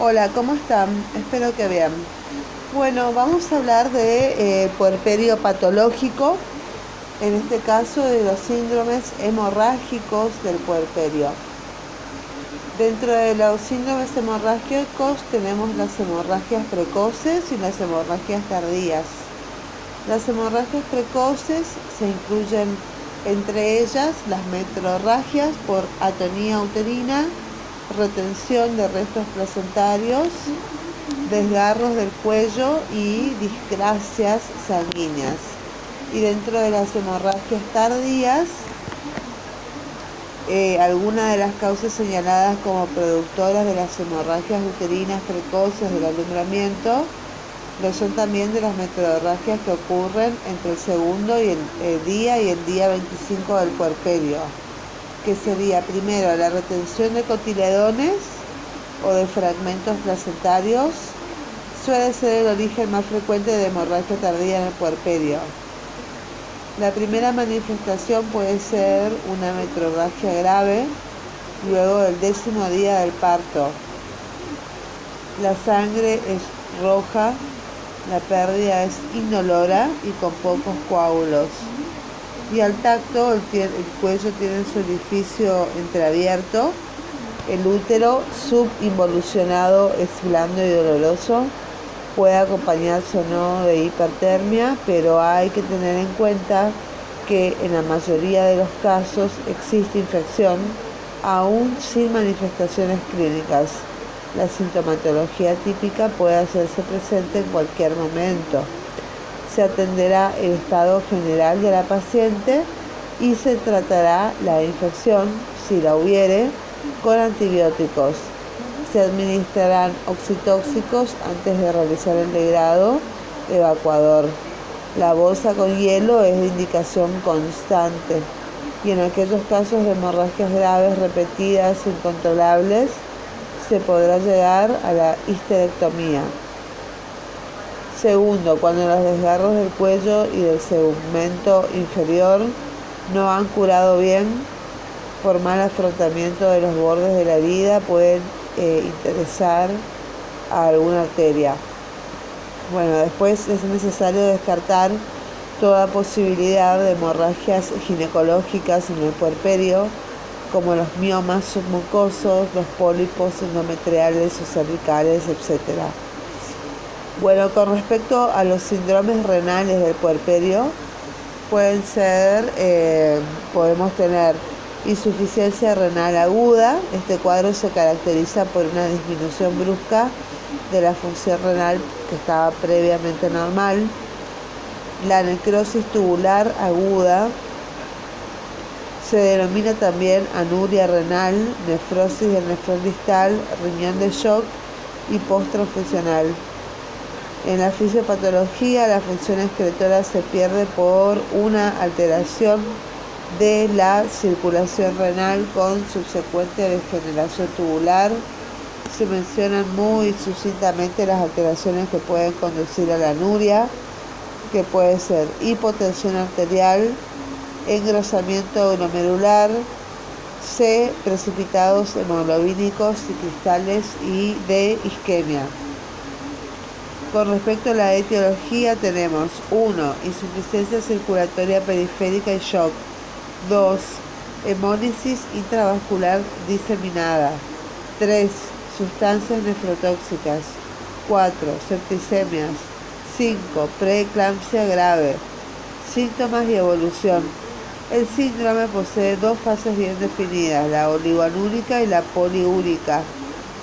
Hola, ¿cómo están? Espero que bien. Bueno, vamos a hablar de eh, puerperio patológico, en este caso de los síndromes hemorrágicos del puerperio. Dentro de los síndromes hemorrágicos tenemos las hemorragias precoces y las hemorragias tardías. Las hemorragias precoces se incluyen entre ellas las metrorragias por atonía uterina, retención de restos placentarios, desgarros del cuello y discrasias sanguíneas. Y dentro de las hemorragias tardías, eh, algunas de las causas señaladas como productoras de las hemorragias uterinas precoces del alumbramiento lo son también de las metrorragias que ocurren entre el segundo y el día y el día 25 del puerperio que sería primero la retención de cotiledones o de fragmentos placentarios, suele ser el origen más frecuente de hemorragia tardía en el puerperio. La primera manifestación puede ser una metrorragia grave luego del décimo día del parto. La sangre es roja, la pérdida es inolora y con pocos coágulos y al tacto el, cuello tiene su orificio entreabierto, el útero subinvolucionado es blando y doloroso, puede acompañarse o no de hipertermia, pero hay que tener en cuenta que en la mayoría de los casos existe infección aún sin manifestaciones clínicas. La sintomatología típica puede hacerse presente en cualquier momento se atenderá el estado general de la paciente y se tratará la infección, si la hubiere, con antibióticos. Se administrarán oxitóxicos antes de realizar el degrado evacuador. La bolsa con hielo es de indicación constante y en aquellos casos de hemorragias graves repetidas incontrolables se podrá llegar a la histerectomía. Segundo, cuando los desgarros del cuello y del segmento inferior no han curado bien por mal afrontamiento de los bordes de la herida, pueden eh, interesar a alguna arteria. Bueno, después es necesario descartar toda posibilidad de hemorragias ginecológicas en el puerperio, como los miomas submucosos, los pólipos endometriales o cervicales, etc. Bueno, con respecto a los síndromes renales del puerperio, pueden ser, eh, podemos tener insuficiencia renal aguda. Este cuadro se caracteriza por una disminución brusca de la función renal que estaba previamente normal. La necrosis tubular aguda se denomina también anuria renal, nefrosis del nefrón distal, riñón de shock y posttransfusional. En la fisiopatología, la función excretora se pierde por una alteración de la circulación renal con subsecuente degeneración tubular. Se mencionan muy sucintamente las alteraciones que pueden conducir a la anuria, que puede ser hipotensión arterial, engrosamiento glomerular, C, precipitados hemoglobínicos y cristales y de isquemia. Con respecto a la etiología tenemos 1. Insuficiencia circulatoria periférica y shock. 2. Hemólisis intravascular diseminada. 3. Sustancias nefrotóxicas. 4. Septicemias. 5. Preeclampsia grave. Síntomas y evolución. El síndrome posee dos fases bien definidas, la oligoanúrica y la poliúrica.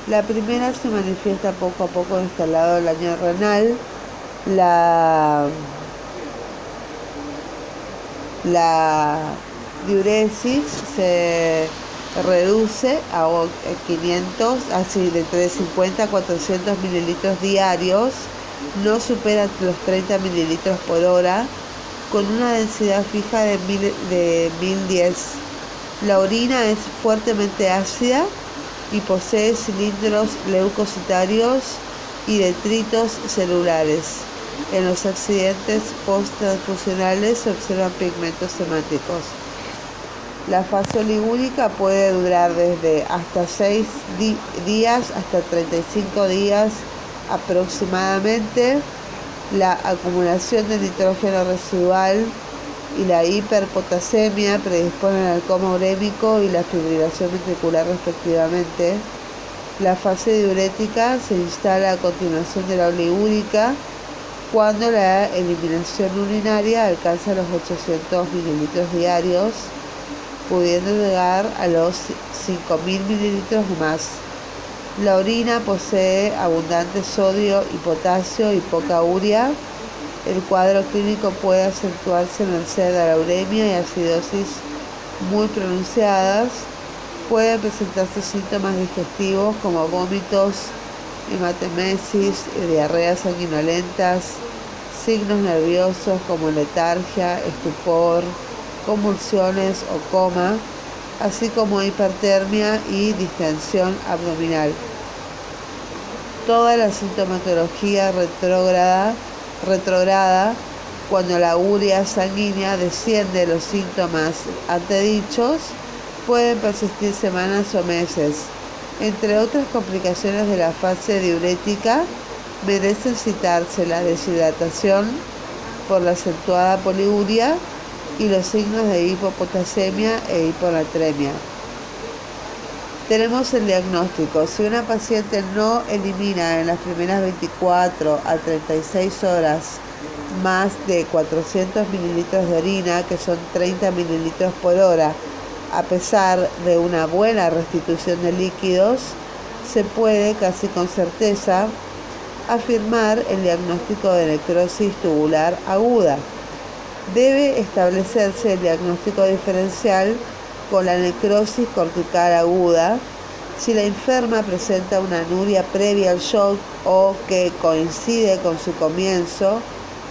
La primera se manifiesta poco a poco instalado el año renal. La, la diuresis se reduce a 500, así de 350 a 400 mililitros diarios, no supera los 30 mililitros por hora, con una densidad fija de, de 1010. La orina es fuertemente ácida y posee cilindros leucocitarios y detritos celulares. En los accidentes post-transfusionales se observan pigmentos semáticos. La fase oligúrica puede durar desde hasta 6 días hasta 35 días aproximadamente. La acumulación de nitrógeno residual y la hiperpotasemia predisponen al coma urémico y la fibrilación ventricular respectivamente. La fase diurética se instala a continuación de la oligúrica cuando la eliminación urinaria alcanza los 800 mililitros diarios, pudiendo llegar a los 5.000 mililitros más. La orina posee abundante sodio y potasio y poca urea. El cuadro clínico puede acentuarse en ser de la uremia y acidosis muy pronunciadas. Pueden presentarse síntomas digestivos como vómitos, hematemesis, diarreas sanguinolentas, signos nerviosos como letargia, estupor, convulsiones o coma, así como hipertermia y distensión abdominal. Toda la sintomatología retrógrada, retrograda cuando la urea sanguínea desciende los síntomas antedichos pueden persistir semanas o meses. Entre otras complicaciones de la fase diurética, merecen citarse la deshidratación por la acentuada poliuria y los signos de hipopotasemia e hiponatremia. Tenemos el diagnóstico. Si una paciente no elimina en las primeras 24 a 36 horas más de 400 mililitros de orina, que son 30 mililitros por hora, a pesar de una buena restitución de líquidos, se puede casi con certeza afirmar el diagnóstico de necrosis tubular aguda. Debe establecerse el diagnóstico diferencial con la necrosis cortical aguda si la enferma presenta una anuria previa al shock o que coincide con su comienzo,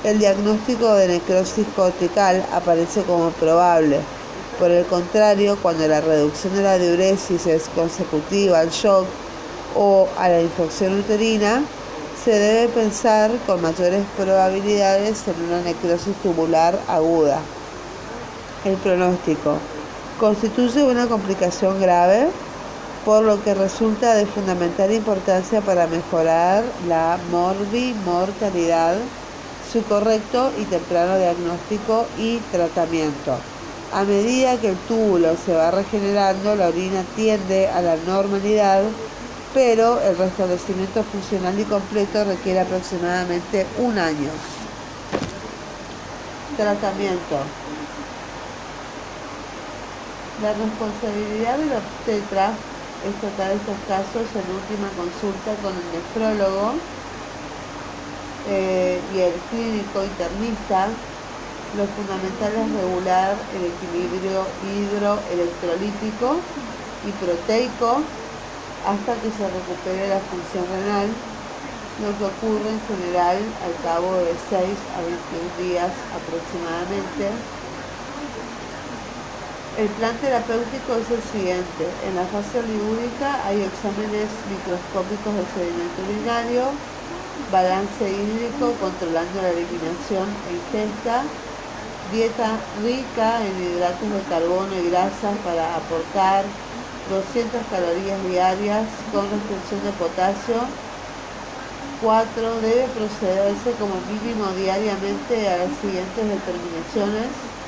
el diagnóstico de necrosis cortical aparece como probable. Por el contrario, cuando la reducción de la diuresis es consecutiva al shock o a la infección uterina, se debe pensar con mayores probabilidades en una necrosis tubular aguda. El pronóstico constituye una complicación grave, por lo que resulta de fundamental importancia para mejorar la morbimortalidad, su correcto y temprano diagnóstico y tratamiento. A medida que el túbulo se va regenerando, la orina tiende a la normalidad pero el restablecimiento funcional y completo requiere aproximadamente un año. Tratamiento. La responsabilidad del obstetra es tratar estos casos en última consulta con el nefrólogo eh, y el clínico internista. Lo fundamental es regular el equilibrio hidroelectrolítico y proteico hasta que se recupere la función renal, lo que ocurre en general al cabo de 6 a 21 días aproximadamente. El plan terapéutico es el siguiente. En la fase ligúrica hay exámenes microscópicos de sedimento urinario, balance hídrico controlando la eliminación e ingesta, dieta rica en hidratos de carbono y grasas para aportar 200 calorías diarias con restricción de potasio. 4. Debe procederse como mínimo diariamente a las siguientes determinaciones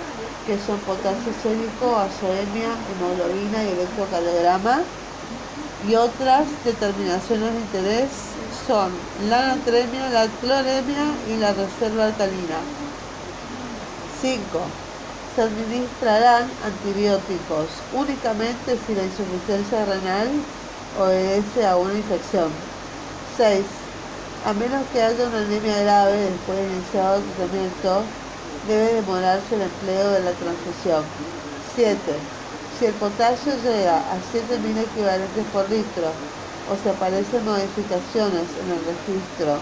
que son potasio sérico, azoemia, hemoglobina y electrocardiograma. Y otras determinaciones de interés son la natremia, la cloremia y la reserva alcalina. 5 se administrarán antibióticos únicamente si la insuficiencia renal obedece a una infección. 6. A menos que haya una anemia grave después de iniciado el tratamiento, debe demorarse el empleo de la transfusión. 7. Si el potasio llega a 7.000 equivalentes por litro o se aparecen modificaciones en el registro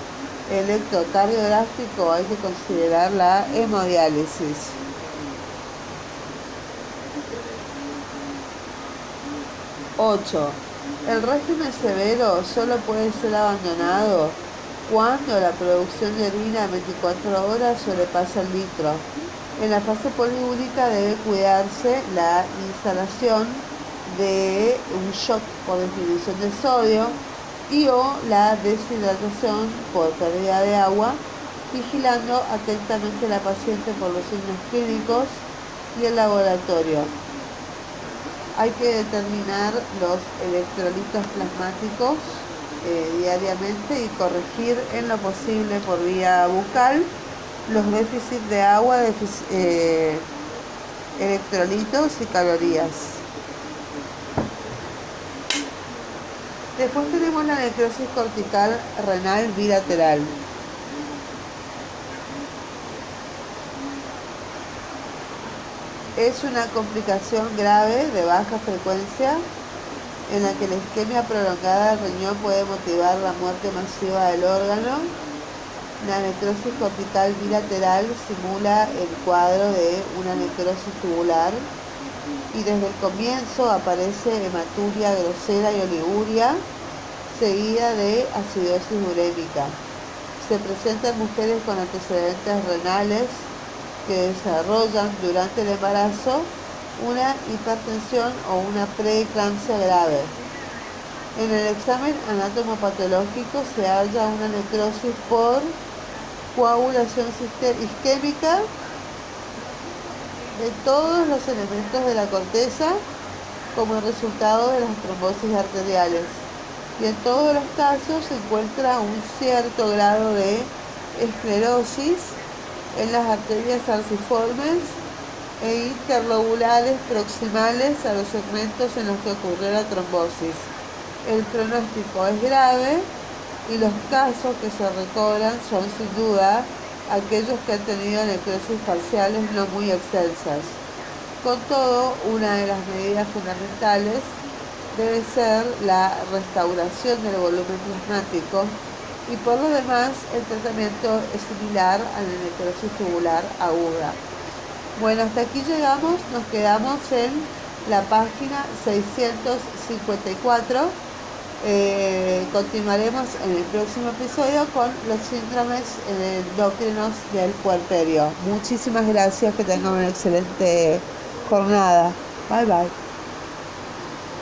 electrocardiográfico, hay que considerar la hemodiálisis. 8. El régimen severo solo puede ser abandonado cuando la producción de orina en 24 horas sobrepasa el litro. En la fase poliúrica debe cuidarse la instalación de un shock por disminución de sodio y o la deshidratación por pérdida de agua, vigilando atentamente a la paciente por los signos clínicos y el laboratorio. Hay que determinar los electrolitos plasmáticos eh, diariamente y corregir en lo posible por vía bucal los déficits de agua, eh, electrolitos y calorías. Después tenemos la necrosis cortical renal bilateral. Es una complicación grave de baja frecuencia en la que la isquemia prolongada del riñón puede motivar la muerte masiva del órgano. La necrosis cortical bilateral simula el cuadro de una necrosis tubular y desde el comienzo aparece hematuria grosera y oliguria seguida de acidosis urémica. Se presenta en mujeres con antecedentes renales que desarrollan durante el embarazo una hipertensión o una preeclampsia grave. En el examen anatomopatológico se halla una necrosis por coagulación isquémica de todos los elementos de la corteza como resultado de las trombosis arteriales. Y en todos los casos se encuentra un cierto grado de esclerosis en las arterias arciformes e interlobulares proximales a los segmentos en los que ocurrió la trombosis. El pronóstico es grave y los casos que se recobran son sin duda aquellos que han tenido necrosis parciales no muy extensas. Con todo, una de las medidas fundamentales debe ser la restauración del volumen plasmático y por lo demás el tratamiento es similar a la necrosis tubular aguda. Bueno, hasta aquí llegamos, nos quedamos en la página 654 eh, continuaremos en el próximo episodio con los síndromes endocrinos del puerperio. Muchísimas gracias, que tengan una excelente jornada. Bye bye.